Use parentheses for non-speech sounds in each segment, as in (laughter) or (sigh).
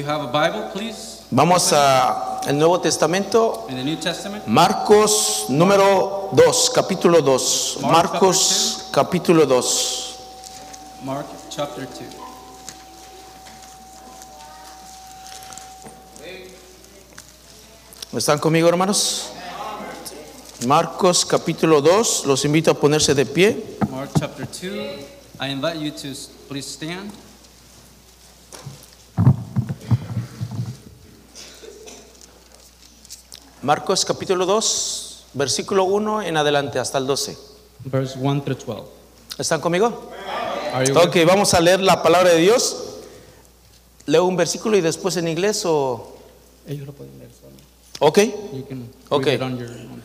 you have a Bible, please. Vamos a el Nuevo Testamento, In the New Testament, Marcos número 2, capítulo 2. Mark Marcos capítulo 2. Mark chapter 2. ¿Están conmigo, hermanos? Marcos capítulo 2, los invito a ponerse de pie. Mark chapter 2. I invite you to please stand. Marcos capítulo 2, versículo 1 en adelante hasta el 12. Verse 1 through 12. ¿Están conmigo? Ok, vamos a leer la palabra de Dios. Leo un versículo y después en inglés o... Ellos lo pueden leer solo. Ok. You can Ok. read it on your own.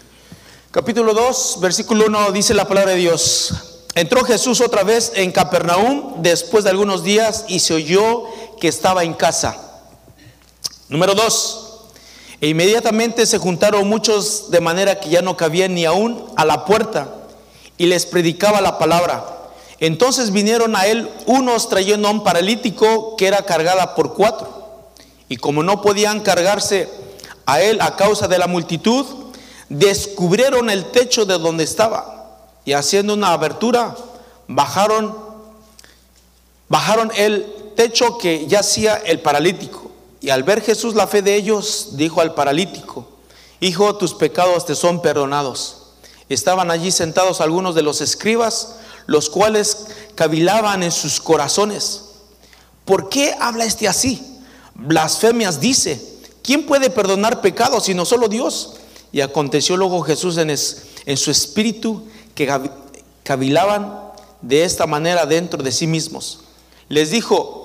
Capítulo 2, versículo 1 dice la palabra de Dios. Entró Jesús otra vez en Capernaum después de algunos días y se oyó que estaba en casa. Número 2. E inmediatamente se juntaron muchos de manera que ya no cabían ni aún a la puerta y les predicaba la palabra. Entonces vinieron a él unos trayendo a un paralítico que era cargada por cuatro. Y como no podían cargarse a él a causa de la multitud, descubrieron el techo de donde estaba y haciendo una abertura bajaron bajaron el techo que yacía el paralítico. Y al ver Jesús la fe de ellos, dijo al paralítico, Hijo, tus pecados te son perdonados. Estaban allí sentados algunos de los escribas, los cuales cavilaban en sus corazones. ¿Por qué habla este así? Blasfemias dice, ¿quién puede perdonar pecados sino solo Dios? Y aconteció luego Jesús en, en su espíritu que cavilaban de esta manera dentro de sí mismos. Les dijo,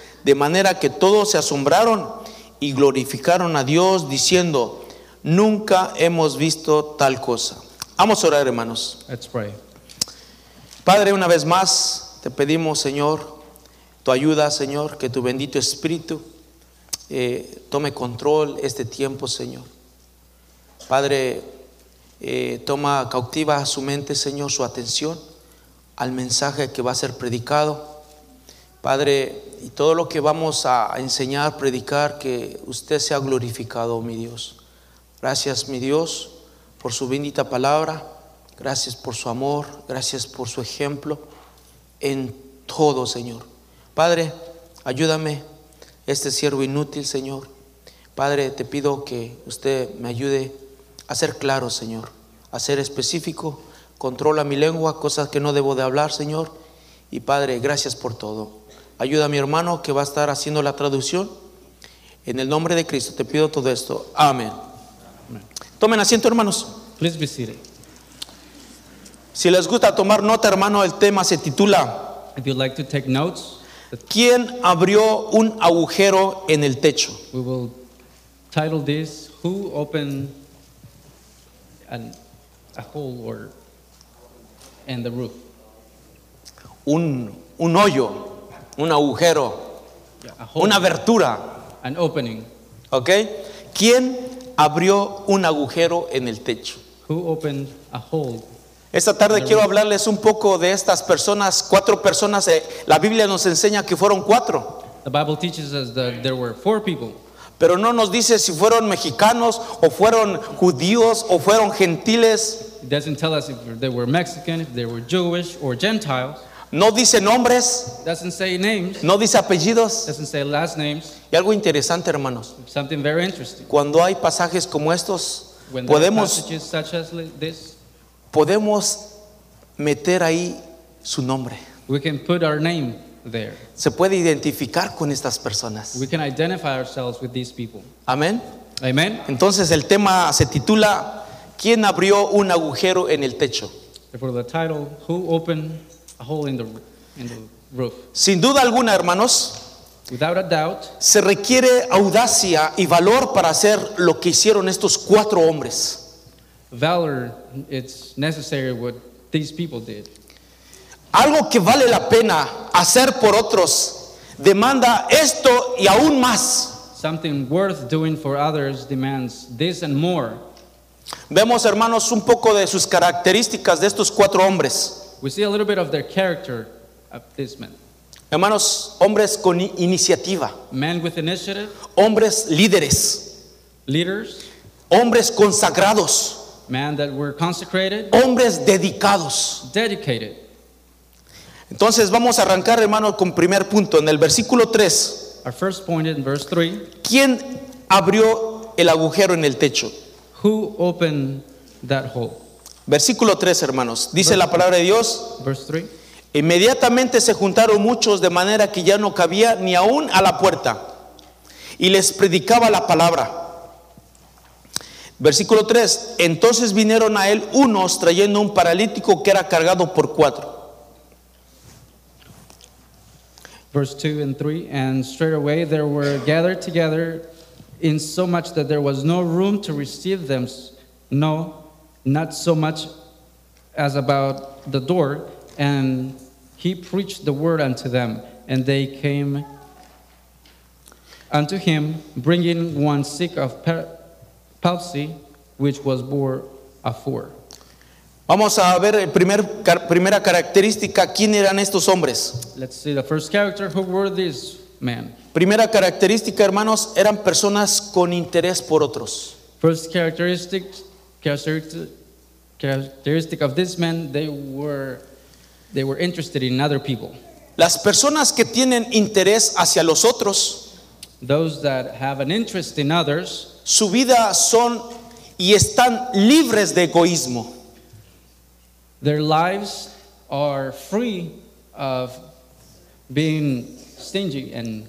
de manera que todos se asombraron y glorificaron a Dios diciendo, nunca hemos visto tal cosa. Vamos a orar, hermanos. Let's pray. Padre, una vez más te pedimos, Señor, tu ayuda, Señor, que tu bendito Espíritu eh, tome control este tiempo, Señor. Padre, eh, toma cautiva su mente, Señor, su atención al mensaje que va a ser predicado. Padre, y todo lo que vamos a enseñar, predicar, que usted sea glorificado, mi Dios. Gracias, mi Dios, por su bendita palabra. Gracias por su amor. Gracias por su ejemplo en todo, Señor. Padre, ayúdame, este siervo inútil, Señor. Padre, te pido que usted me ayude a ser claro, Señor, a ser específico. Controla mi lengua, cosas que no debo de hablar, Señor. Y Padre, gracias por todo. Ayuda a mi hermano que va a estar haciendo la traducción. En el nombre de Cristo te pido todo esto. Amén. Tomen asiento, hermanos. Please be seated. Si les gusta tomar nota, hermano, el tema se titula If you'd like to take notes, ¿Quién abrió un agujero en el techo? we will title this Who Opened an, a Hole or in the Roof? Un, un hoyo, un agujero, Yeah, una abertura. an opening. ¿Ok? ¿Quién abrió un agujero en el techo? Who opened a hole? Esta tarde quiero hablarles un poco de estas personas, cuatro personas. eh, la Biblia nos enseña que fueron cuatro, The Bible teaches us that there were four people, pero no nos dice si fueron mexicanos o fueron judíos o fueron gentiles. It doesn't tell us if they were Mexican, if they were Jewish or Gentiles. No dice nombres, doesn't say names. no dice apellidos. Doesn't say last names. Y algo interesante, hermanos, Something very interesting. cuando hay pasajes como estos, When podemos, such as this, podemos meter ahí su nombre. we can put our name there. Se puede identificar con estas personas. We can identify ourselves with these people. Amén. Amen. Entonces el tema se titula ¿Quién abrió un agujero en el techo? Therefore, the title, Who Opened a Hole in the, in the Roof? Sin duda alguna, hermanos, Without a doubt, se requiere audacia y valor para hacer lo que hicieron estos cuatro hombres. valor it's necessary what these people did. Algo que vale la pena hacer por otros demanda esto y aún más. Something worth doing for others demands this and more. Vemos, hermanos, un poco de sus características de estos cuatro hombres. We see a little bit of their character of this man. Hermanos, hombres con iniciativa, Men with initiative, hombres líderes, leaders, hombres consagrados, men that were consecrated, hombres dedicados. dedicated. Entonces vamos a arrancar, hermanos, con primer punto. En el versículo 3, Our first point in verse 3 ¿quién abrió el agujero en el techo? Who opened that hole? Versículo 3, hermanos. Dice la palabra de Dios, Verse 3 inmediatamente se juntaron muchos de manera que ya no cabía ni aún a la puerta. Y les predicaba la palabra. Versículo 3, entonces vinieron a él unos trayendo un paralítico que era cargado por cuatro. Verse 2 and 3 And straightway there were gathered together in so much that there was no room to receive them, no, not so much as about the door. And he preached the word unto them, and they came unto him, bringing one sick of pa- palsy, which was bore afore. Vamos a ver el primer, primera característica, ¿quién eran estos hombres? Let's see the first character. Who were these men? Primera característica, hermanos, eran personas con interés por otros. First characteristic, characteristic, of this man, they were, they were interested in other people. Las personas que tienen interés hacia los otros, Those that have an interest in others, su vida son y están libres de egoísmo. their lives are free of being stingy and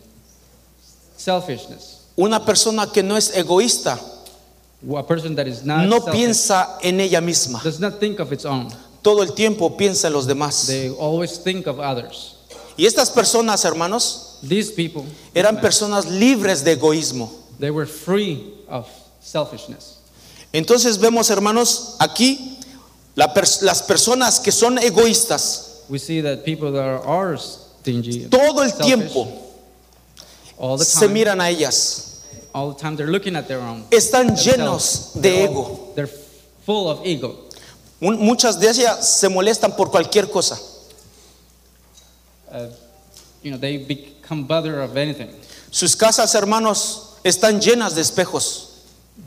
selfishness. Una persona que no es egoísta A person that is not no piensa en ella misma. does not think of its own. Todo el tiempo piensa en los demás. They always think of others. Y estas personas, hermanos, These people, eran personas libres de egoísmo. they were free of selfishness. Entonces vemos, hermanos, aquí la pers- las personas que son egoístas We see that people that are, stingy, todo el selfish, tiempo all the se miran a ellas. All the time they're looking at their own. Están llenos de They're ego. all- They're full of ego. Muchas de ellas se molestan por cualquier cosa. Uh, you know, they become bother of anything. Sus casas, hermanos, están llenas de espejos.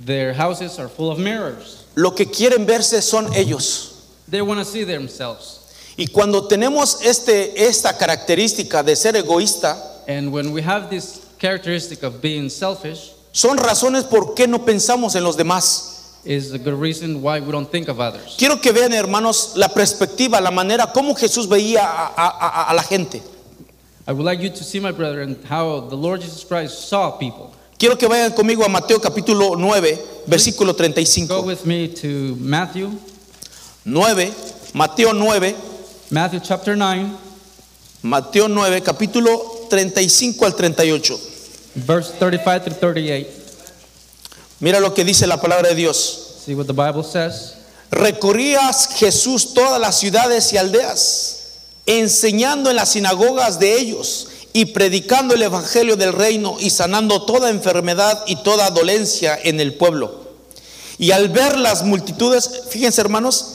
Their houses are full of mirrors. Lo que quieren verse son ellos. They want to see themselves. Y cuando tenemos este, esta característica de ser egoísta, And when we have this characteristic of being selfish, son razones por qué no pensamos en los demás. is a good reason why we don't think of others. Quiero que vean, hermanos, la perspectiva, la manera como Jesús veía a, a- a- a la gente. I would like you to see, my brother, and how the Lord Jesus Christ saw people. Quiero que vayan conmigo a Mateo capítulo 9, versículo Go 35. with me to Matthew, 9, Mateo 9, Matthew chapter 9, Mateo 9, capítulo 35 al 38. Verse 35 through 38. Mira lo que dice la palabra de Dios. See what the Bible says. Recorría Jesús todas las ciudades y aldeas, enseñando en las sinagogas de ellos y predicando el evangelio del reino y sanando toda enfermedad y toda dolencia en el pueblo. Y al ver las multitudes, fíjense hermanos,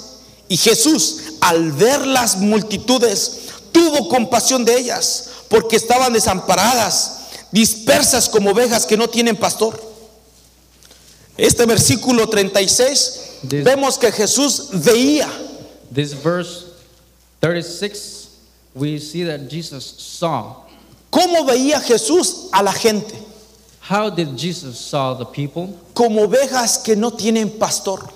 y Jesús al ver las multitudes tuvo compasión de ellas, porque estaban desamparadas, dispersas como ovejas que no tienen pastor. Este versículo 36, This- vemos que Jesús veía, This verse 36, we see that Jesus saw. ¿cómo veía Jesús a la gente? How did Jesus saw the people? Como ovejas que no tienen pastor,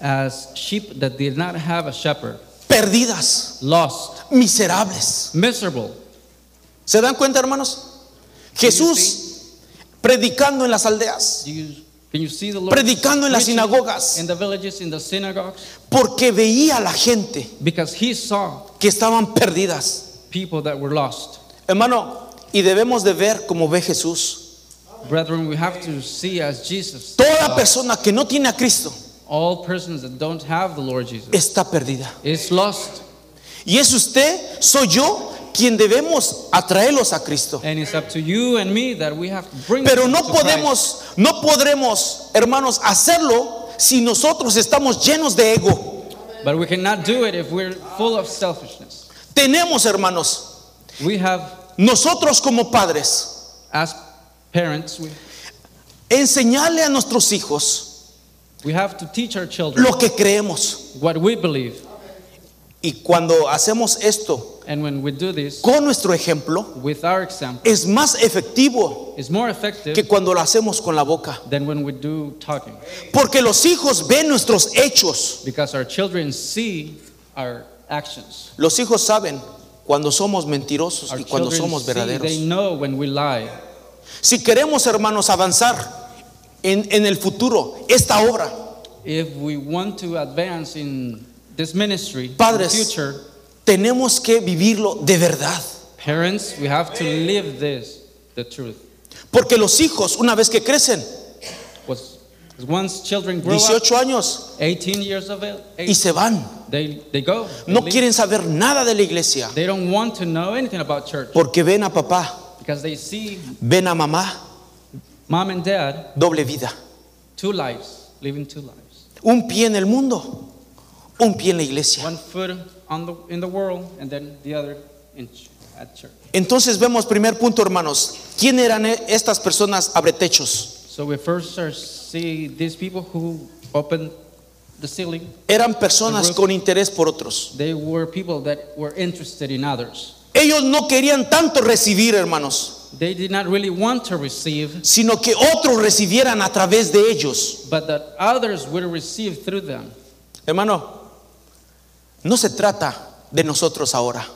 As sheep that did not have a shepherd, perdidas, lost, miserables. miserable. ¿Se dan cuenta, hermanos? Jesús predicando en las aldeas, predicando en las sinagogas, in the villages, in the synagogues? porque veía a la gente Because he saw que estaban perdidas. people that were lost. Hermano, Y debemos de ver como ve Jesús. Brethren, we have to see as Jesus. Toda persona que no tiene a Cristo All persons that don't have the Lord Jesus está perdida. is lost. Y es usted, soy yo, quien debemos atraerlos a Cristo. And it's up to you and me that we have to bring Pero no podemos, no podremos, hermanos, hacerlo si nosotros estamos llenos de ego. But we cannot do it if we're full of selfishness. Tenemos, hermanos, We have, nosotros como padres, as parents, we, enseñarle a nuestros hijos we have to teach our children lo que creemos. what we believe. Y cuando hacemos esto And when we do this con nuestro ejemplo, with our example, es más efectivo it's more effective que cuando lo hacemos con la boca. than when we do talking. Porque los hijos ven nuestros hechos. Because our children see our actions. Los hijos saben cuando somos mentirosos Our y cuando children somos see, they verdaderos. know when we lie. Si queremos, hermanos, avanzar en, en el futuro, esta obra, If we want to advance in this ministry, in Padres. the future, tenemos que vivirlo de verdad. parents, we have to live this, the truth. Porque los hijos, una vez que crecen, once children grow up, 18 años, 18 years of y se van, they, they go. They, no leave. quieren saber nada de la iglesia. they don't want to know anything about church Porque ven a papá, because they see ven a mamá, mom and dad, doble vida. two lives, living two lives. Un pie en el mundo, un pie en la iglesia. One foot on the, in the world and then the other in, at church. Entonces vemos primer punto, hermanos. ¿Quién eran e- estas personas abretechos? So we first see these people who opened the ceiling. Eran personas con interés por otros. They were people that were interested in others. Ellos no querían tanto recibir, hermanos, They did not really want to receive, sino que otros recibieran a través de ellos. but that others would receive through them. Hermano, no se trata de nosotros ahora.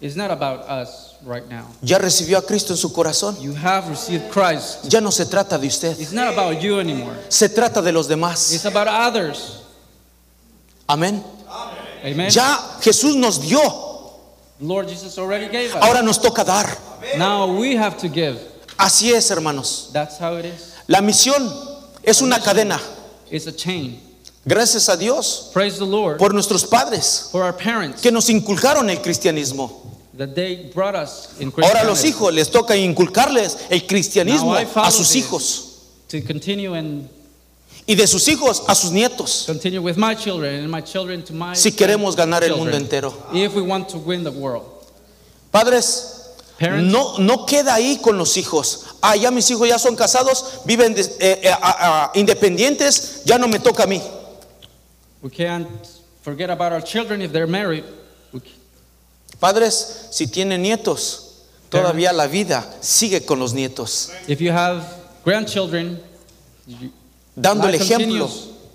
It's not about us right now. Ya recibió a Cristo en su corazón. You have received Christ. Ya no se trata de usted. It's not about you anymore. Se trata de los demás. It's about others. Amén. Amen. Ya Jesús nos dio. Lord Jesus already gave us. Ahora nos toca dar. Now we have to give. Así es, hermanos. That's how it is. La misión es una cadena. It's a chain. Gracias a Dios Praise the Lord por nuestros padres for our parents que nos inculcaron el cristianismo. that they brought us in Ahora a los Christianity hijos les toca inculcarles el cristianismo Now I follow a sus this. hijos to continue and y de sus hijos a sus nietos. continue with my children and my children to my Si queremos ganar el mundo children. entero. If we want to win the world. Padres, Parents, no, no queda ahí con los hijos. Ah, ya mis hijos ya son casados, viven de- eh, eh, ah, ah, independientes, ya no me toca a mí. We can't forget about our children if they're married. We Padres, si tienen nietos, todavía la vida sigue con los nietos. If you have grandchildren, you- Dando el ejemplo,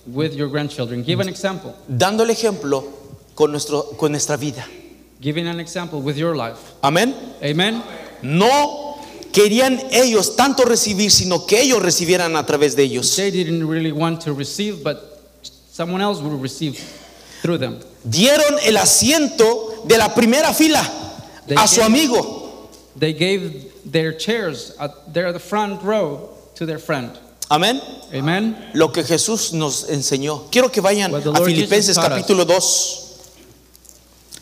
with your grandchildren. Give an example. dando el ejemplo con, nuestro, con nuestra vida. Giving an example with your life. Amén. Amen. No querían ellos tanto recibir, sino que ellos recibieran a través de ellos. They didn't really want to receive, but someone else would receive through them. Dieron el asiento de la primera fila They a su gave- amigo. They gave their chairs, at, they're the front row, to their friend. Amén. Amen. Lo que Jesús nos enseñó. Quiero que vayan What the a Lord Filipenses Jesus taught us. capítulo 2.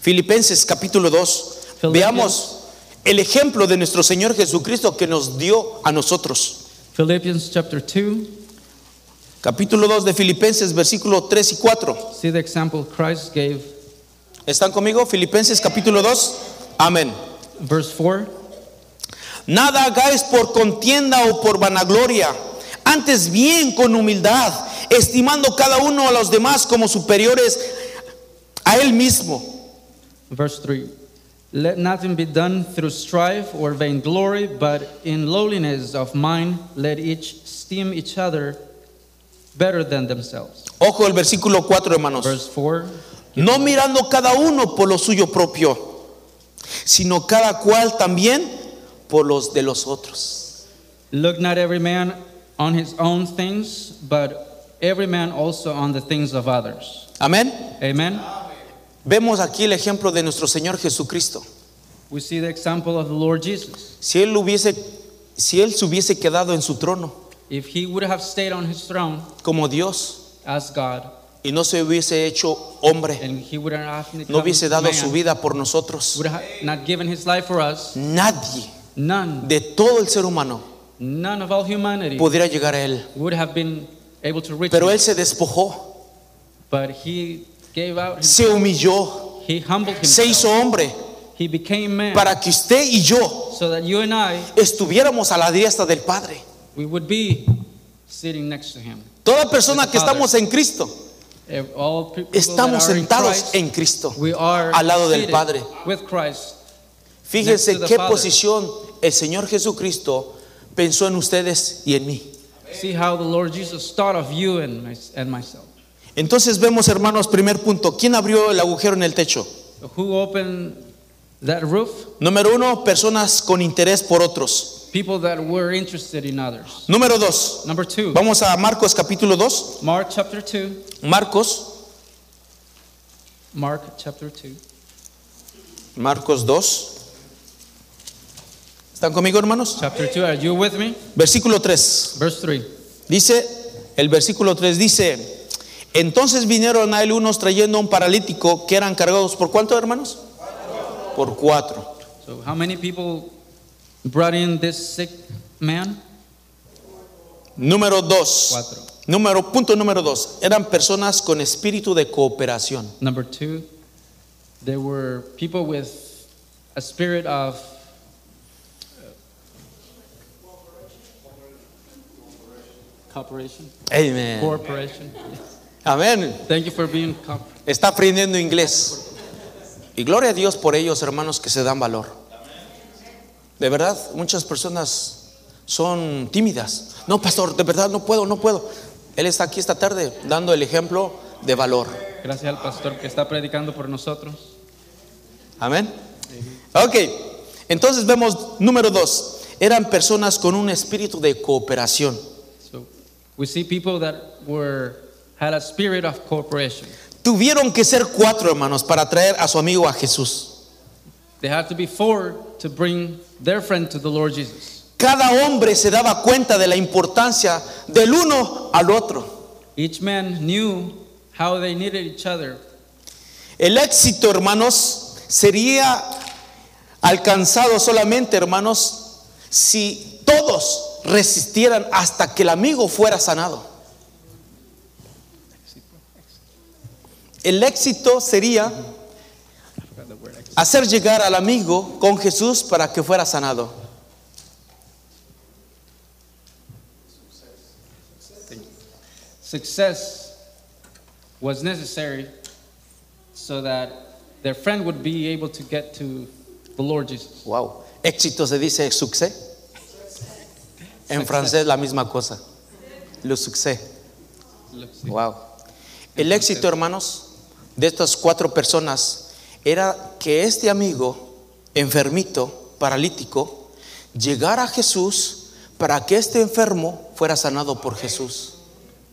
Filipenses capítulo 2. Philippians. Veamos el ejemplo de nuestro Señor Jesucristo que nos dio a nosotros. Philippians chapter 2. Capítulo 2 de Filipenses, versículo 3 y 4. See the example Christ gave. ¿Están conmigo? Filipenses capítulo 2. Amén. Verse 4. Nada hagáis por contienda o por vanagloria, antes bien con humildad, estimando cada uno a los demás como superiores a él mismo. Verse 3 Let nothing be done through strife or vainglory, but in lowliness of mind, let each esteem each other better than themselves. Ojo el versículo 4, hermanos. Verse 4 No mirando cada uno por lo suyo propio, sino cada cual también por los de los otros. Look not every man on his own things, but every man also on the things of others. Amén. Amen. Vemos aquí el ejemplo de nuestro Señor Jesucristo. We see the example of the Lord Jesus. Si él hubiese, si él se hubiese quedado en su trono If he would have stayed on his throne como Dios as God, y no se hubiese hecho hombre, and he would have no hubiese dado man, su vida por nosotros, would have not given his life for us, nadie none, de todo el ser humano none of all humanity pudiera llegar a él. would have been able to reach Pero him. él se despojó, But he gave out, se humilló, he humbled se hizo himself. hombre He became man para que usted y yo so that you and I, estuviéramos a la diestra del Padre. We would be sitting next to him. Toda persona que estamos en Cristo, If All people that estamos are in sentados Christ, en Cristo, we are al lado del seated Padre. with Christ. Fíjense Next to the qué Father. posición el Señor Jesucristo pensó en ustedes y en mí. See how the Lord Jesus thought of you and, my, and myself. Entonces vemos, hermanos, primer punto, ¿quién abrió el agujero en el techo? Who opened that roof? Número uno, personas con interés por otros. People that were interested in others. Número dos, Number two, vamos a Marcos capítulo 2. Mark chapter 2. Marcos, Mark chapter 2. Marcos 2. ¿Están conmigo, hermanos? Chapter 2, are you with me? Versículo 3. Verse 3. Dice, el versículo 3 dice, entonces vinieron a él unos trayendo un paralítico que eran cargados por cuánto, hermanos? Por cuatro. So, how many people brought in this sick man? Número dos. Cuatro. Número, punto número dos. Eran personas con espíritu de cooperación. Number two, there were people with a spirit of cooperation, Amén. cooperation. Amén. Thank you for being Está aprendiendo inglés. Y gloria a Dios por ellos, hermanos, que se dan valor. De verdad, muchas personas son tímidas. No, pastor, de verdad no puedo, no puedo. Él está aquí esta tarde dando el ejemplo de valor. Gracias al pastor que está predicando por nosotros. Amén. Ok, entonces vemos número dos. Eran personas con un espíritu de cooperación. So we see people that were had a spirit of cooperation. Tuvieron que ser cuatro hermanos para traer a su amigo a Jesús. They had to be four to bring their friend to the Lord Jesus. Cada hombre se daba cuenta de la importancia del uno al otro. Each man knew how they needed each other. El éxito, hermanos, sería alcanzado solamente, hermanos, si todos resistieran hasta que el amigo fuera sanado. El éxito sería I forgot the word. Hacer llegar al amigo con Jesús para que fuera sanado. Success was necessary so that their friend would be able to get to the Lord Jesus. Wow. Éxito se dice succès. En francés la misma cosa. Le succès. Wow. El éxito, hermanos, de estas cuatro personas era que este amigo enfermito, paralítico, llegara a Jesús para que este enfermo fuera sanado por Jesús.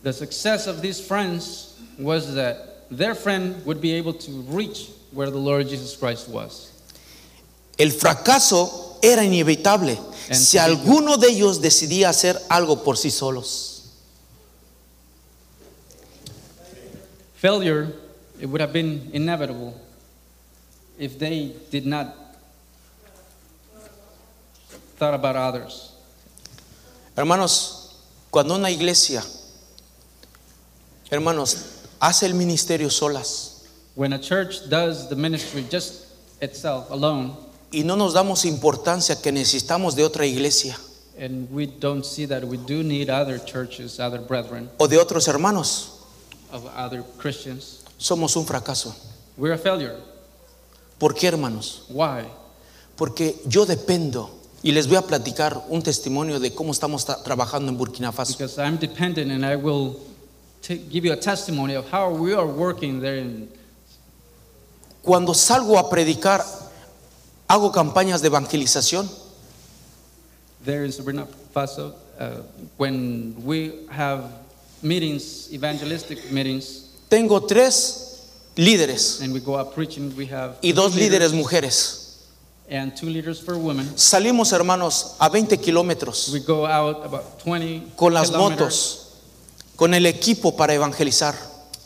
The success of these friends was that their friend would be able to reach where the Lord Jesus Christ was. El fracaso era inevitable si alguno de ellos decidía hacer algo por sí solos. Failure, it would have been inevitable if they did not thought about others. Hermanos, cuando una iglesia, hermanos, hace el ministerio solas When a church does the ministry just itself alone, y no nos damos importancia que necesitamos de otra iglesia and we don't see that we do need other churches, other brethren, o de otros hermanos, of other Christians, somos un fracaso. we're a failure. ¿Por qué, hermanos? Why? Porque yo dependo y les voy a platicar un testimonio de cómo estamos tra- trabajando en Burkina Faso. Because I'm dependent and I will give you a testimony of how we are working there in Cuando salgo a predicar, hago campañas de evangelización there in Sabrina Faso. Uh, when we have meetings, evangelistic meetings, Tengo tres líderes and we go out preaching, we have y dos leaders líderes mujeres. and two liters for women. Salimos, hermanos, a 20 kilómetros We go out about 20 con las motos, con el equipo para evangelizar.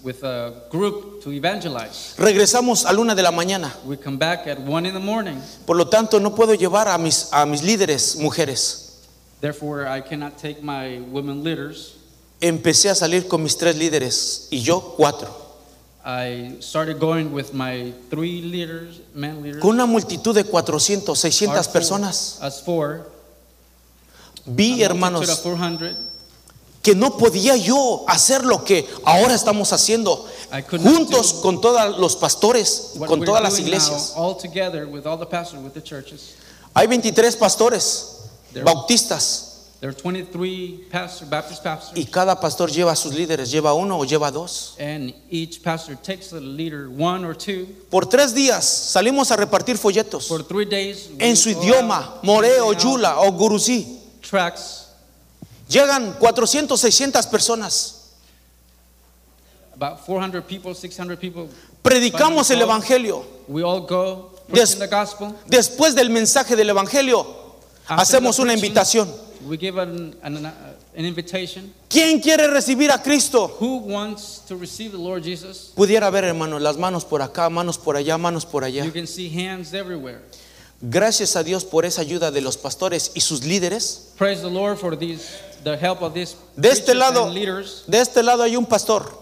with a group to evangelize. Regresamos a luna de la mañana. We come back at 1 in the morning. Por lo tanto, no puedo llevar a mis, a mis líderes mujeres. Therefore, I cannot take my women leaders. Empecé a salir con mis tres líderes y yo cuatro. I started going with my three leaders, men leaders. Con una multitud de 400, our 600 four- personas. Us four. Vi, hermanos, 400. que no podía yo hacer lo que ahora estamos haciendo juntos con todos los pastores, con todas las iglesias. now, all together with all the pastors, with the churches. Hay 23 pastores There- bautistas There are 23 pastors, Baptist pastors, y cada pastor lleva a sus líderes, lleva uno o lleva dos. and each pastor takes a leader, one or two. Por tres días salimos a repartir folletos For three days, we en su go idioma, out, moreo, yula o gurusí. tracts. Llegan 400, 600 personas. About 400 people, 600 people. Predicamos el evangelio. We all go Des- the gospel. Después del mensaje del evangelio, After hacemos the una invitación. We give an, an, uh, an invitation. ¿Quién quiere recibir a Cristo? Who wants to receive the Lord Jesus? Pudiera ver, las manos por acá, manos por allá, manos por allá. You can see hands everywhere. Gracias a Dios por esa ayuda de los pastores y sus líderes. Praise the Lord for these, the help of these De este lado, and leaders. de este lado hay un pastor.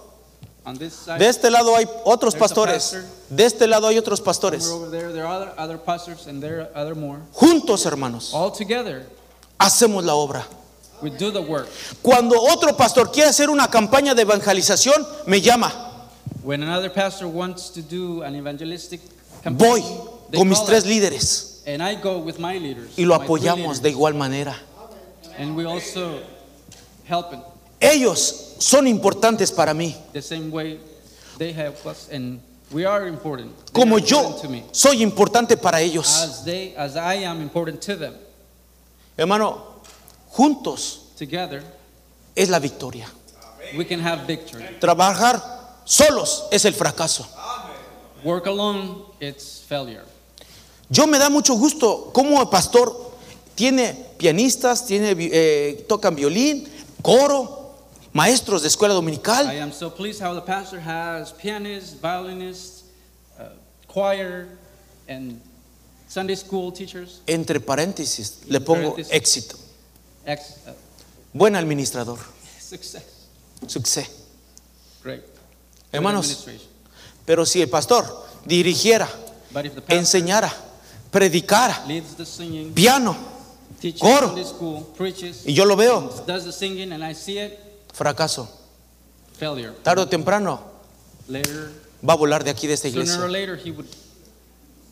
On this side, De este lado hay otros pastores. pastor. De este lado hay otros pastores. over there, there are other, other pastors and there are other more. Juntos, hermanos, All together, hacemos la obra. we do the work. Cuando otro pastor quiere hacer una campaña de evangelización, me llama. When another pastor wants to do an evangelistic campaign, Voy con mis tres líderes and I go with my leaders. y lo apoyamos de igual manera. And we also help in Ellos son importantes para mí, the same way they help us, and we are important. They como are yo important to me, soy importante para ellos. as they, as I am important to them. Hermano, juntos Together, es la victoria. we can have victory. Trabajar solos es el fracaso. Work alone, it's failure. Yo me da mucho gusto como el pastor tiene pianistas, tiene, eh, tocan violín, coro, maestros de escuela I dominical. am so pleased how the pastor has pianists, violinists, uh, choir, and Sunday school teachers, Entre paréntesis, le pongo Paréntesis. éxito. ex, uh, Buen administrador, (laughs) success. success. Great. Hermanos, pero si el pastor dirigiera, But if the pastor enseñara, predicara, leads the singing, piano, coro. School, preaches, y yo lo veo, does the singing, and I see it, fracaso. failure. Tarde o temprano Later, va a volar de aquí de esta iglesia. later, he would get out of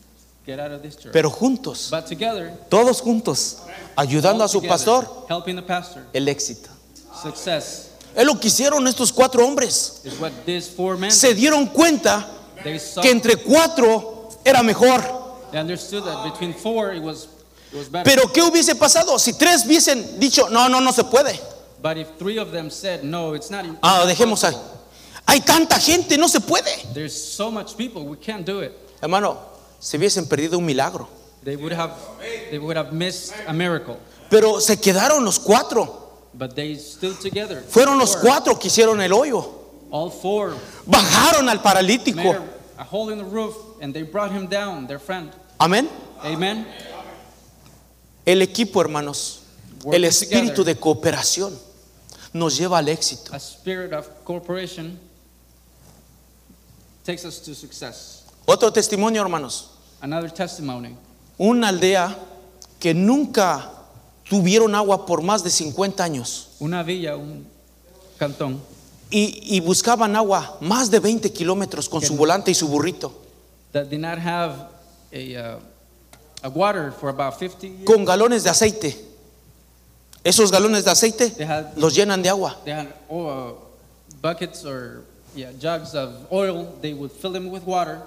this church. Pero juntos, but together, todos juntos, ayudando a su pastor, helping the pastor, el éxito. success Es lo que hicieron estos cuatro hombres. is what these four men Se dieron cuenta que entre cuatro era mejor. Pero ¿qué hubiese pasado si tres hubiesen dicho, no, no, no se puede? but if three of them said no, it's not. Ah, dejemos ahí. Hay tanta gente, no se puede. There's so much people, we can't do it. Hermano, se hubiesen perdido un milagro. They would have they would have missed a miracle. Pero se quedaron los cuatro. But they stood together. Fueron los cuatro que hicieron el hoyo. All four Bajaron al paralítico. a hole in the roof and they brought him down, their friend. Amén. Amen. El equipo, hermanos, Working el espíritu together. de cooperación nos lleva al éxito. A spirit of cooperation takes us to success. Otro testimonio, hermanos. Another testimony. Una aldea que nunca tuvieron agua por más de 50 años Una villa, un cantón y, y buscaban agua más de 20 kilómetros con su volante y su burrito, that did not have a, uh, a water for about 50 years. con galones de aceite. Esos galones de aceite They had, los llenan de agua. they had uh, buckets or yeah, jugs of oil. They would fill them with water.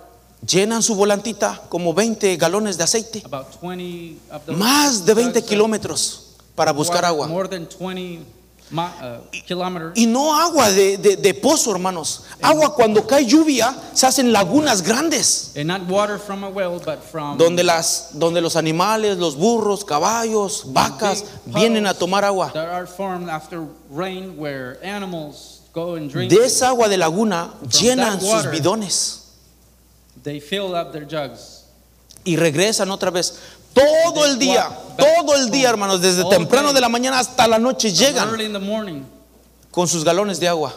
Llenan su volantita como 20 galones de aceite. About 20 of those Más de 20 jugs of kilómetros para buscar agua. More than 20 mi- uh, kilometers. Y no agua de, de- de pozo, hermanos. Agua cuando cae lluvia, se hacen lagunas grandes. Well, from Donde, las, donde los animales, los burros, caballos, vacas, vienen a tomar agua. that are formed after rain where animals go and drink. De esa agua de laguna llenan sus bidones They fill up their jugs. y regresan otra vez. Todo el día, todo el día, hermanos, desde temprano de la mañana hasta la noche llegan Early in the morning, con sus galones de agua.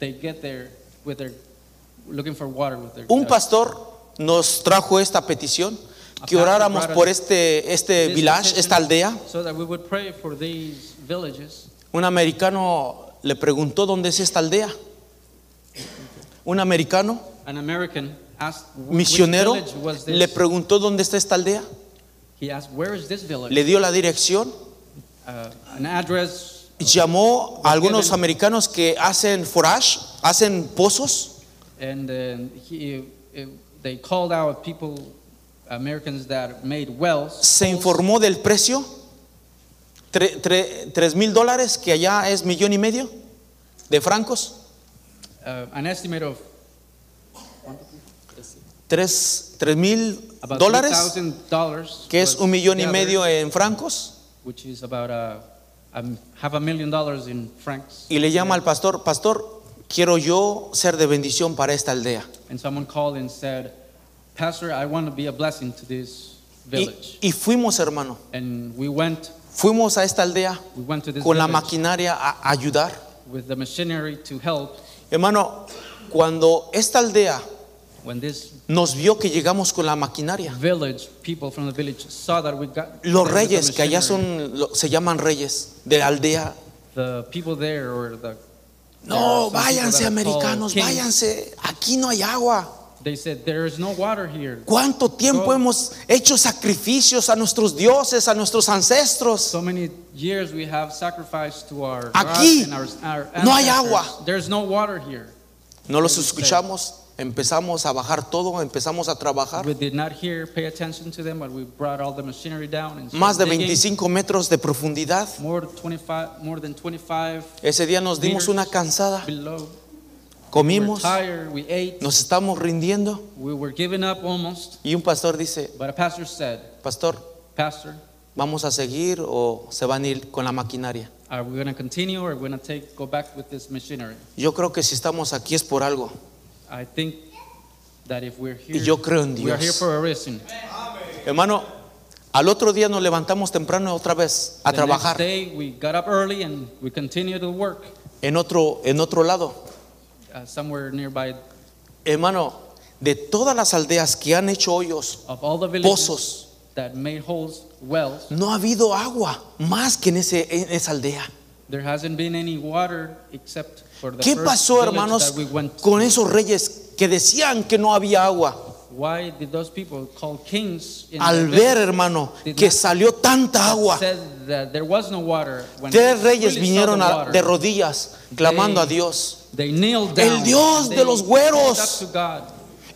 they get there with their looking for water with their Un pastor nos trajo esta petición que oráramos por este, este village, esta aldea. So that we would pray for these villages. Un americano le preguntó dónde es esta aldea. Un americano Misionero le preguntó dónde está esta aldea. Le dio la dirección. Uh. Llamó a algunos americanos que hacen forage, hacen pozos. Se informó del precio. Tre- tre- Tres mil dólares, que allá es millón y medio de francos. uh, an estimate of Tres, tres mil about dólares, $3,000, que es un millón y medio en francos. which is about a, a half a million dollars in francs. Y le llama al pastor, pastor, quiero yo ser de bendición para esta aldea. And someone called and said, Pastor, I want to be a blessing to this Y, village. y fuimos, hermano, And we went, fuimos a esta aldea we went to this con la maquinaria a ayudar. with the machinery to help. Hermano, cuando esta aldea nos vio que llegamos con la maquinaria, village, people from the village saw that we got los reyes, que allá son, se llaman reyes de la aldea, the people there or the no, váyanse americanos, váyanse, aquí no hay agua. they said there is no water here. ¿Cuánto tiempo hemos hecho sacrificios a nuestros dioses, a nuestros ancestros? So many years we have sacrificed to our Aquí and our, our no hay agua. There's no water here. No los escuchamos, empezamos a bajar todo, empezamos a trabajar. We did not hear, pay attention to them, but we brought all the machinery down and Más de started digging. 25 metros de profundidad. More, than 25, more than 25 Ese día nos dimos una cansada, below. We comimos, tired, we ate, nos estamos rindiendo we were giving up almost. y un pastor dice, But a pastor said, pastor, Pastor, ¿vamos a seguir o se van a ir con la maquinaria? are we going to continue or are we going to go back with this machinery? Yo creo que si estamos aquí es por algo. I think that if we're here, Y yo creo en we are here Dios. for a reason. Hermano, al otro día nos levantamos temprano otra vez a the trabajar next day, we got up early and we continued to work en otro, en otro lado. uh, somewhere nearby. Hermano, de todas las aldeas que han hecho hoyos, Of all the villages pozos, that made holes, wells, no ha habido agua más que en, ese, en esa aldea. there hasn't been any water except ¿Qué pasó, hermanos, con esos reyes que decían que no había agua? Al ver, hermano, que salió tanta agua, tres reyes vinieron de rodillas clamando a Dios. They kneeled El. Dios de los güeros.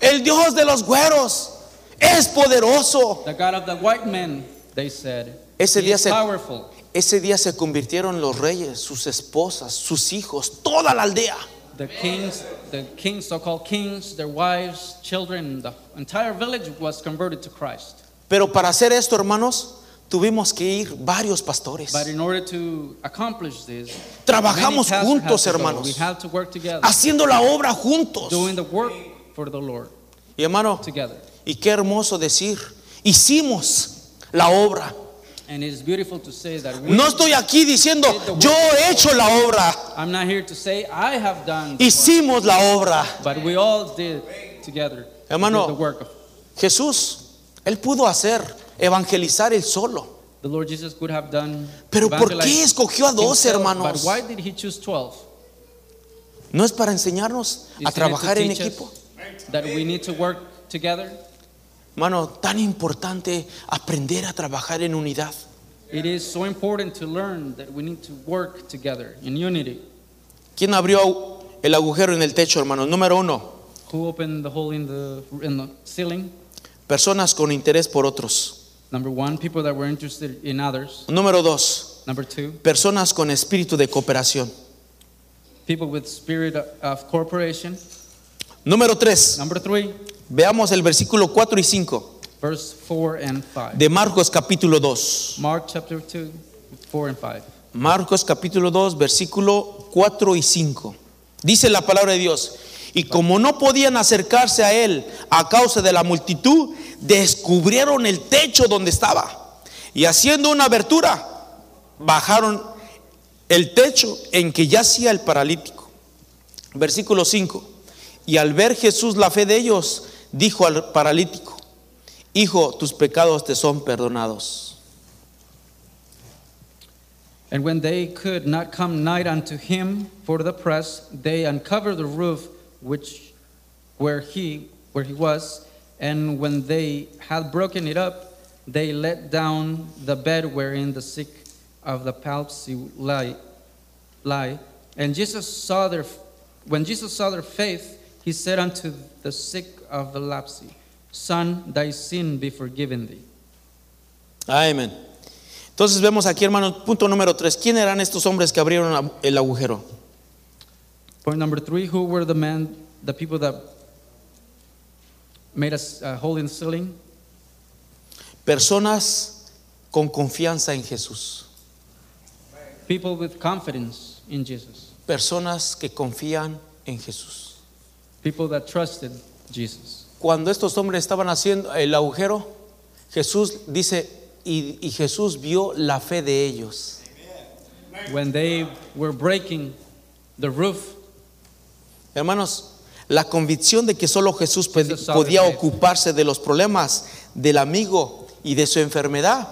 El Dios de los güeros es poderoso. The God of the white men, they said. Ese día se- powerful. Ese día se convirtieron los reyes, sus esposas, sus hijos, toda la aldea. The kings, the kings, so-called kings, their wives, children, the entire village was converted to Christ. Pero para hacer esto, hermanos, tuvimos que ir varios pastores. But in order to accomplish this, Trabajamos juntos, hermanos. We had to work together, Haciendo la obra juntos. doing the work for the Lord Y hermano, together. y qué hermoso decir, hicimos la obra. And it is beautiful to say that we, No estoy aquí diciendo, yo he hecho la obra. I'm not here to say I have done, the work, Hicimos la obra. but we all did together Hermano. did the work of Jesús, él pudo hacer, evangelizar él solo. the Lord Jesus could have done. Pero ¿por qué escogió a dos hermanos? But why did he choose 12? ¿No es para enseñarnos a trabajar en equipo? Hermano, tan importante aprender a trabajar en unidad. It is so important to learn that we need to work together in unity. ¿Quién abrió el agujero en el techo, hermano? Número uno, Who opened the hole in the in the ceiling? personas con interés por otros. Number one, people that were interested in others. Número dos, Number two, personas con espíritu de cooperación. people with spirit of cooperation. Número 3, Number three, veamos el versículo 4 y 5 verse 4 and 5. de Marcos capítulo 2. Mark chapter 2, 4 and 5. Marcos capítulo 2, versículo 4 y 5. Dice la palabra de Dios, y como no podían acercarse a él a causa de la multitud, descubrieron el techo donde estaba. Y haciendo una abertura, bajaron el techo en que yacía el paralítico. Versículo 5. Y al ver Jesús la fe de ellos, dijo al paralítico, Hijo, tus pecados te son perdonados. And when they could not come nigh unto him for the press, they uncovered the roof which where he where he was, and when they had broken it up, they let down the bed wherein the sick of the palsy lie, lie. And Jesus saw their when Jesus saw their faith, he said unto the sick of the lapsy, Son, thy sin be forgiven thee. Amén. Entonces vemos aquí, hermanos, punto número tres. ¿Quién eran estos hombres que abrieron el agujero? Point number three, who were the men, the people that made us a hole in the ceiling? Personas con confianza en Jesús. People with confidence in Jesus. Personas que confían en Jesús. People that trusted Jesus. Cuando estos hombres estaban haciendo el agujero, Jesús dice, y, y Jesús vio la fe de ellos. When they were breaking the roof, Hermanos, la convicción de que solo Jesús podía ocuparse de los problemas del amigo y de su enfermedad,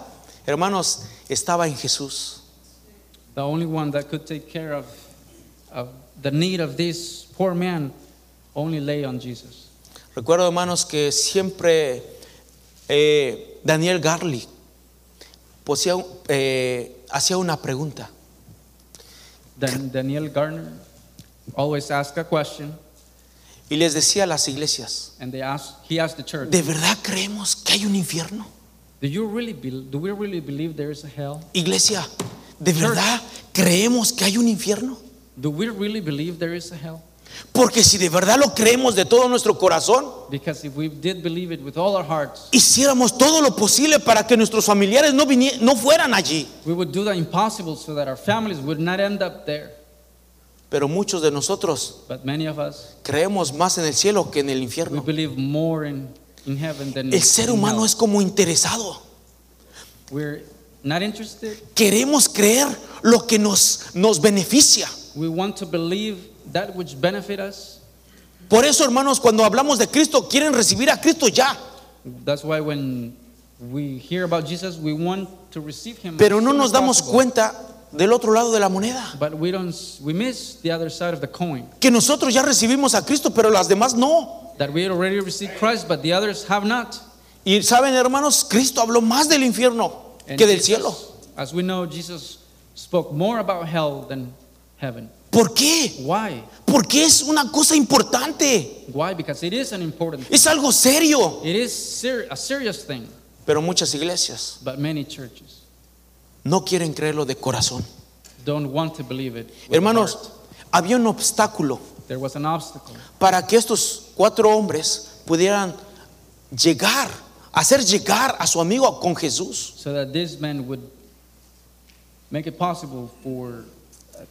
hermanos, estaba en Jesús. the only one that could take care of, of the need of this poor man only lay on Jesus. Recuerdo, hermanos, que siempre eh, Daniel Garlic posía- eh, hacía una pregunta. Dan, Daniel Garner always asked a question, Y les decía a las iglesias, and they asked, he asked the church, ¿de verdad creemos que hay un infierno? do, you really do we really believe there is a hell? Iglesia, ¿de verdad creemos que hay un infierno? Do we really believe there is a hell? Porque si de verdad lo creemos de todo nuestro corazón, Because if we did believe it with all our hearts, hiciéramos todo lo posible para que nuestros familiares no, no fueran allí. we would do the impossible so that our families would not end up there. Pero muchos de nosotros But many of us, creemos más en el cielo que en el infierno. believe more in, in heaven than El ser in humano es como interesado. We're not interested. Queremos creer lo que nos, nos beneficia. We want to believe that which benefit us. Por eso, hermanos, cuando hablamos de Cristo, quieren recibir a Cristo ya. That's why when we hear about Jesus, we want to receive him. Pero no nos damos possible. cuenta del otro lado de la moneda. But we don't we miss the other side of the coin. Que nosotros ya recibimos a Cristo, pero las demás no. That we already received Christ, but the others have not. Y saben, hermanos, Cristo habló más del infierno And que del Jesus- cielo. As we know, Jesus spoke more about hell than heaven. ¿Por qué? Why? Porque es una cosa importante. Why? Because it is an important thing. Es algo serio. It is ser- a serious thing, Pero muchas iglesias but many churches no quieren creerlo de corazón. don't want to believe it. with Hermanos, heart. había un obstáculo there was an obstacle para que estos cuatro hombres pudieran llegar, hacer llegar a su amigo con Jesús. so that these men would make it possible for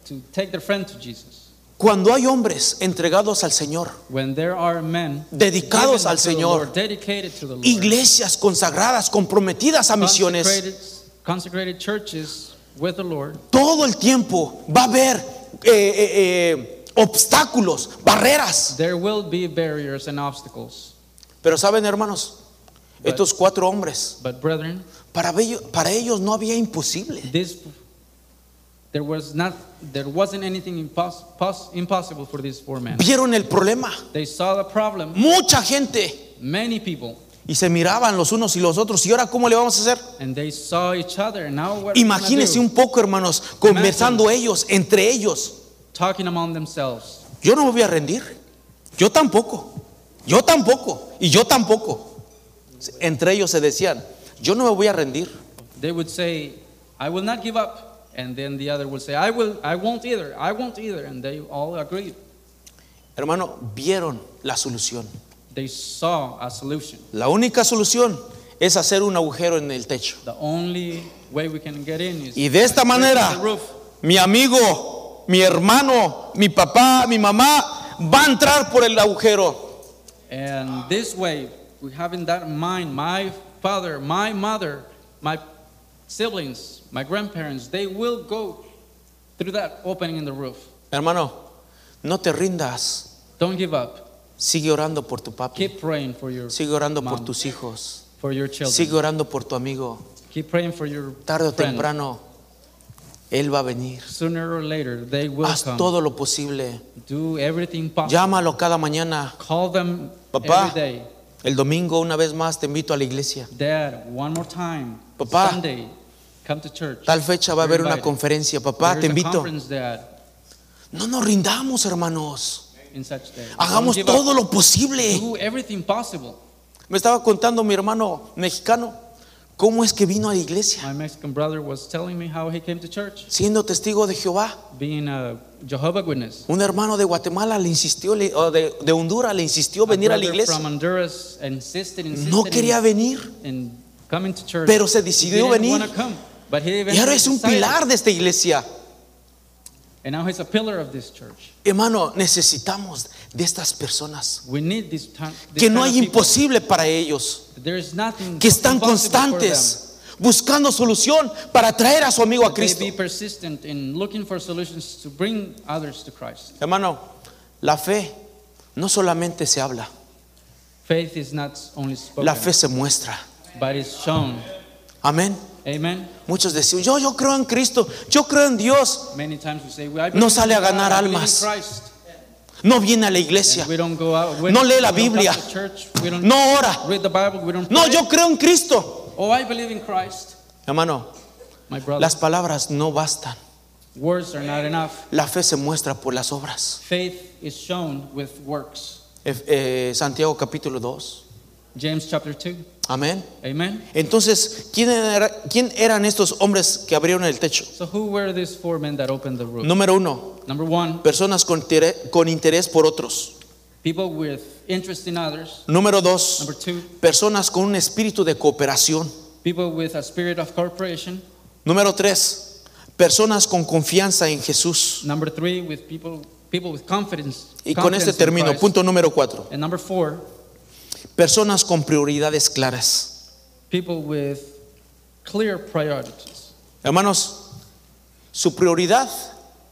to take their friend to Jesus. Cuando hay hombres entregados al Señor, When there are men Dedicados al Señor. Dedicated to the Lord, iglesias consagradas, comprometidas a misiones, consecrated, consecrated churches with the Lord, todo el tiempo va a haber eh, eh, eh, obstáculos, barreras. there will be barriers and obstacles. Pero saben, hermanos, But- estos cuatro hombres, But brethren, para ellos, para ellos no había imposible. There was not there wasn't anything impos, pos, impossible for these four men. Vieron el problema, They saw the problem. mucha gente, Many people, y se miraban los unos y los otros. ¿Y ahora cómo le vamos a hacer? and they saw each other. Now what? Imagínense un poco, hermanos, conversando ellos, entre ellos. talking among themselves. Yo no me voy a rendir. Yo tampoco. Yo tampoco. Y yo tampoco. Entre ellos se decían, yo no me voy a rendir. They would say, "I will not give up." And then the other will say, I, will, I won't either, I won't either. And they all agreed. Hermano, vieron la solución. They saw a solution. La única solución es hacer un agujero en el techo. The only way we can get in is Y de esta manera, mi amigo, mi hermano, mi papá, mi mamá va a entrar por el agujero. And this way, we have in that in mind, my father, my mother, my siblings, my grandparents, they will go through that opening in the roof. Hermano, no te rindas. Don't give up. Sigue orando por tu papi. Keep praying for your Sigue orando por Mom. tus hijos. for your children. Sigue orando por tu amigo. Keep praying for your Tarde o friend. temprano, Él va a venir. Sooner or later, they will Haz come. todo lo posible. Do everything possible. Llámalo cada mañana. Call them Papá. every day. El domingo, una vez más, te invito a la iglesia. Dad, one more time. Papá. Sunday, come to church. Tal fecha va a haber una conferencia. Papá, te invito. No nos rindamos, hermanos. Hagamos todo lo posible. Me estaba contando mi hermano mexicano cómo es que vino a la iglesia. Siendo testigo de Jehová. Un hermano de Guatemala le insistió, o de, Honduras le insistió venir a la iglesia. No quería venir, church. pero se decidió venir. come, Y ahora es un pilar de esta iglesia. And now he's a pillar of this church. Hermano, necesitamos de estas personas. We need this time. this Que no hay of people. imposible para ellos. There is nothing Que están constantes buscando solución para traer a su amigo a Cristo. Hermano, la fe no solamente se habla, Faith is not only spoken, la fe se muestra. But it's shown. Amén. Amen. Muchos decían, yo, yo creo en Cristo, yo creo en Dios. Many times we say, well, I No sale a ganar God, almas. No viene a la iglesia, And we don't go out. No lee la Biblia. church, no ora. read the Bible. We don't. No, yo creo en Cristo. Oh, I believe in Christ. Hermano, My las palabras no bastan. Words are not enough. La fe se muestra por las obras. Faith is shown with works. Ef- eh, Santiago capítulo 2. James chapter 2. Amén. Amen. Entonces, ¿quién, era- quién eran estos hombres que abrieron el techo? So who were these four men that opened the roof? Número uno, Number one, personas con, tere- con interés por otros. people with interest in others. Número dos, Number two, personas con un espíritu de cooperación. people with a spirit of cooperation. Número tres, personas con confianza en Jesús. Number three, with people people with confidence. Y con este confidence Christ. punto número cuatro, And number four, personas con prioridades claras. people with clear priorities. Hermanos, su prioridad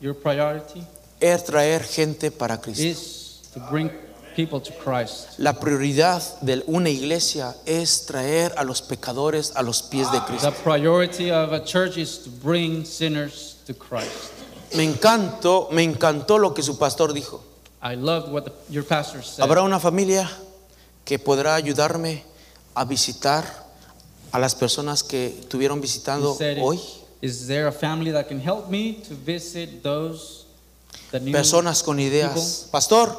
Your priority es traer gente para Cristo. is to bring people to Christ. La prioridad de una iglesia es traer a los pecadores a los pies de Cristo. The priority of a church is to bring sinners to Christ. Me encantó, me encantó lo que su pastor dijo. I loved what the, your pastor said. Habrá una familia que podrá ayudarme a visitar a las personas que estuvieron visitando said, hoy. Is there a family that can help me to visit those Personas con ideas. Pastor,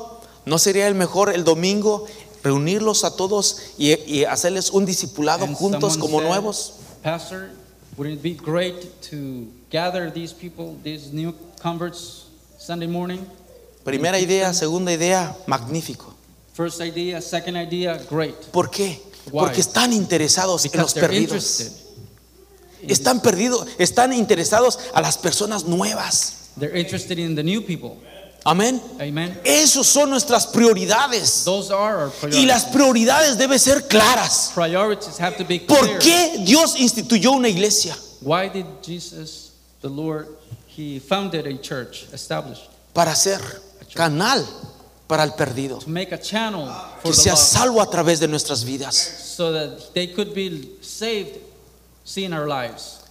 ¿no sería el mejor el domingo reunirlos a todos y, y hacerles un discipulado And juntos como said, nuevos? Pastor, wouldn't it be great to gather these people, these new converts, Sunday morning? Primera idea, segunda idea, magnífico. First idea, second idea, great. ¿Por qué? Why? Porque están interesados en Because los they're perdidos. Están perdidos, están interesados a las personas nuevas. They're interested in the new people. Amén. Amen. Esas son nuestras prioridades. Those are our Y las priorities. prioridades deben ser claras. Priorities have to be ¿Por clear. qué Dios instituyó una iglesia? Why did Jesus, the Lord, He founded a church, established Para ser canal para el perdido. Que sea salvo a través de nuestras vidas.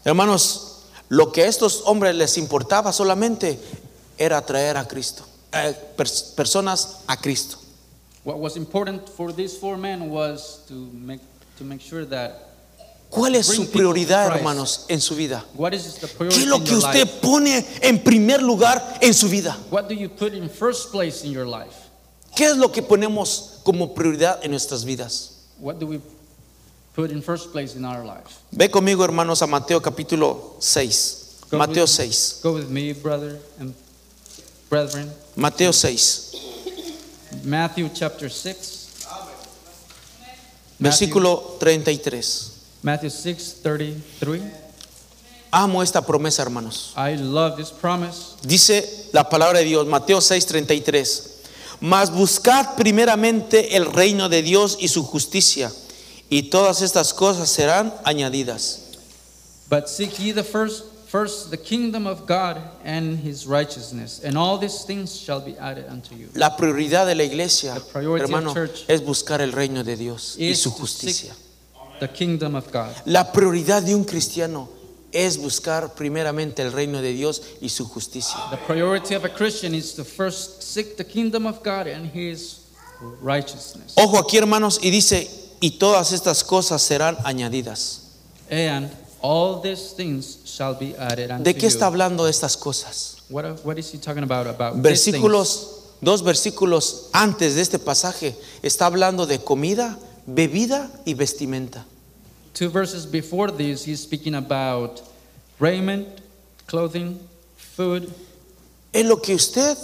Hermanos, lo que a estos hombres les importaba solamente era traer a Cristo. eh, pers- personas a Cristo. What was important for these four men was to make to make sure that ¿Cuál es su prioridad, hermanos, en su vida? ¿Qué es lo in que your usted life? pone en primer lugar en su vida? ¿Qué es lo que ponemos como prioridad en nuestras vidas? What do we put in first place in our life? Ve conmigo, hermanos, a Mateo capítulo 6. Go Mateo with- 6. Go with me, brother and brethren. Mateo 6. Matthew chapter 6. Versículo 33. Matthew 6, 33. Amo esta promesa, hermanos. I love this promise. Dice la palabra de Dios, Mateo 6, 33. Mas buscad primeramente el reino de Dios y su justicia, y todas estas cosas serán añadidas. But seek ye the first, first the kingdom of God and his righteousness, and all these things shall be added unto you. La prioridad de la iglesia, hermano, es buscar el reino de Dios y su justicia. the kingdom of God. La prioridad de un cristiano es buscar primeramente el reino de Dios y su justicia. The priority of a Christian is to first seek the kingdom of God and his righteousness. Ojo aquí, hermanos, y dice, y todas estas cosas serán añadidas. And all these things shall be added unto ¿De qué está hablando estas cosas? What, what is he talking about? About? Versículos, dos versículos antes de este pasaje, está hablando de comida, bebida y vestimenta. Two verses before this, he's speaking about raiment, clothing, food. Es lo que usted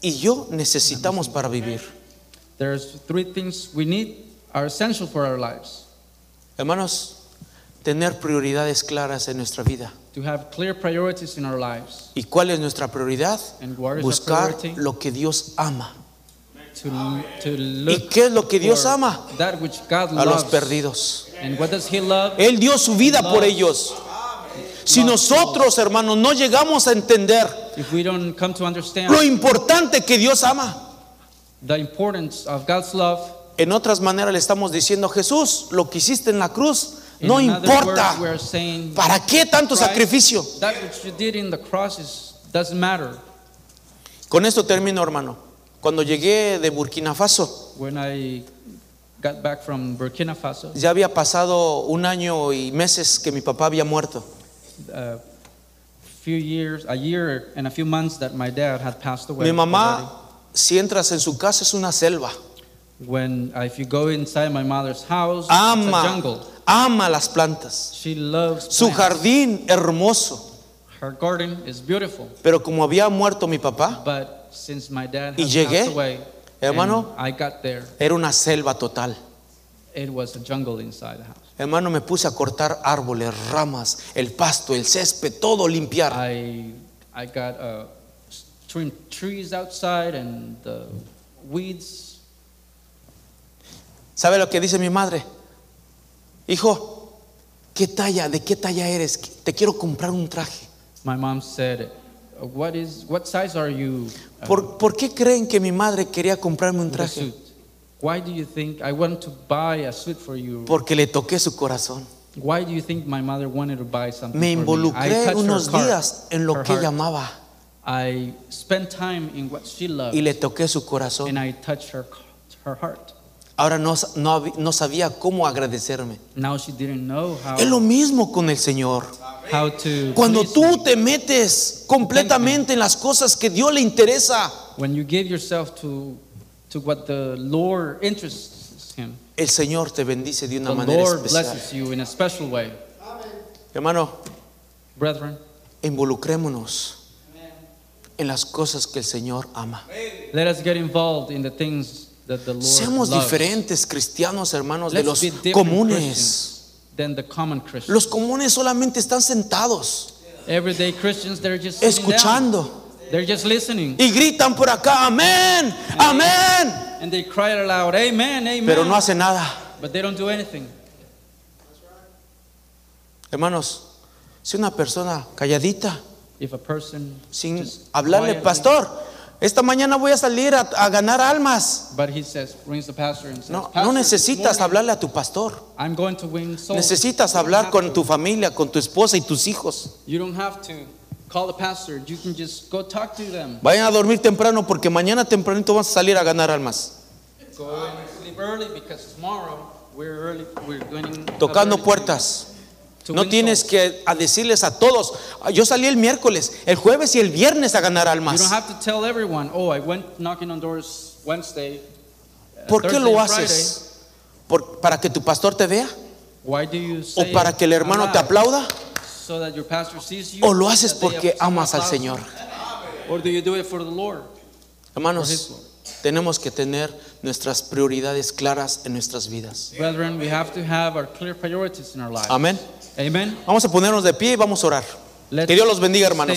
y yo necesitamos para vivir. There's three things we need are essential for our lives. Hermanos, tener prioridades claras en nuestra vida. To have clear priorities in our lives. ¿Y cuál es nuestra prioridad? And what is our Buscar priority? lo que Dios ama. To, to ¿Y look qué es lo que Dios ama? that which God A los loves. perdidos. And what does he love? Él dio su vida por ellos. Si nosotros, hermanos, no llegamos a entender If we don't come to understand lo importante que Dios ama, the importance of God's love, en otras maneras le estamos diciendo, Jesús, lo que hiciste en la cruz in no words, importa. we're saying ¿Para qué tanto Christ, sacrificio? That which you did in the cross is, doesn't matter. Con esto termino, hermano. Cuando llegué de Burkina Faso, When I got back from Burkina Faso, ya había pasado un año y meses que mi papá había muerto. a few years, a year and a few months that my dad had passed away. Mi mamá, si entras en su casa, es una selva. When uh, if you go inside my mother's house, it's a Ama, jungle. ama las plantas. She loves Su plants. jardín hermoso. Her garden is beautiful, Pero como había muerto mi papá, but since my dad Y llegué, passed away, hermano. and I got there, era una selva total. it was a jungle inside the house. Hermano, me puse a cortar árboles, ramas, el pasto, el césped, todo limpiar. I I got uh, trees outside and the weeds. ¿Sabe lo que dice mi madre? Hijo, ¿qué talla, de qué talla eres? Te quiero comprar un traje. My mom said, "What is what size are you?" uh, ¿Por, por qué creen que mi madre quería comprarme un traje? Why do you think I want to buy a suit for you? Porque le toqué su corazón. Why do you think my mother wanted to buy something Me for me? I involucré unos días en lo que ella amaba I spent time in what she loved, y le toqué su corazón. and I touched her her heart. Ahora no, no, hab- no sabía cómo agradecerme. Now she didn't know how Es lo mismo con el Señor. how to Cuando tú te metes completamente en las cosas que Dios le interesa, when you give yourself to to what the Lord interests him. el Señor te bendice de una The manera Lord especial. blesses you in a special way, Hermano, brethren. involucrémonos en las cosas que el Señor ama. Let us get involved in the things Seamos diferentes cristianos, hermanos, de los comunes. Los comunes solamente están sentados, escuchando y gritan por acá, amén, amén, And they cry aloud, Amen, Amen. pero no hacen nada. But they don't do anything. Hermanos, si una persona calladita, sin hablarle, pastor, esta mañana voy a salir a, a ganar almas. But he says, rings the pastor and says, No, "Pastor, no necesitas hablarle a tu pastor. I'm going to win souls. Necesitas hablar con to. tu familia, con tu esposa y tus hijos. You don't have to call the pastor. You can just go talk to them. Vayan a dormir temprano porque mañana tempranito vamos a salir a ganar almas. Go and sleep early because tomorrow we're early. We're going up Tocando puertas. No tienes que a decirles a todos, ah, yo salí el miércoles, el jueves y el viernes a ganar almas. ¿Por qué lo haces? ¿Por, ¿Para que tu pastor te vea? ¿O para que el hermano te aplauda? ¿O lo haces porque amas al Señor? Hermanos, tenemos que tener nuestras prioridades claras en nuestras vidas. Amén. Amen. Vamos a ponernos de pie y vamos a orar. Que Dios los bendiga, hermanos.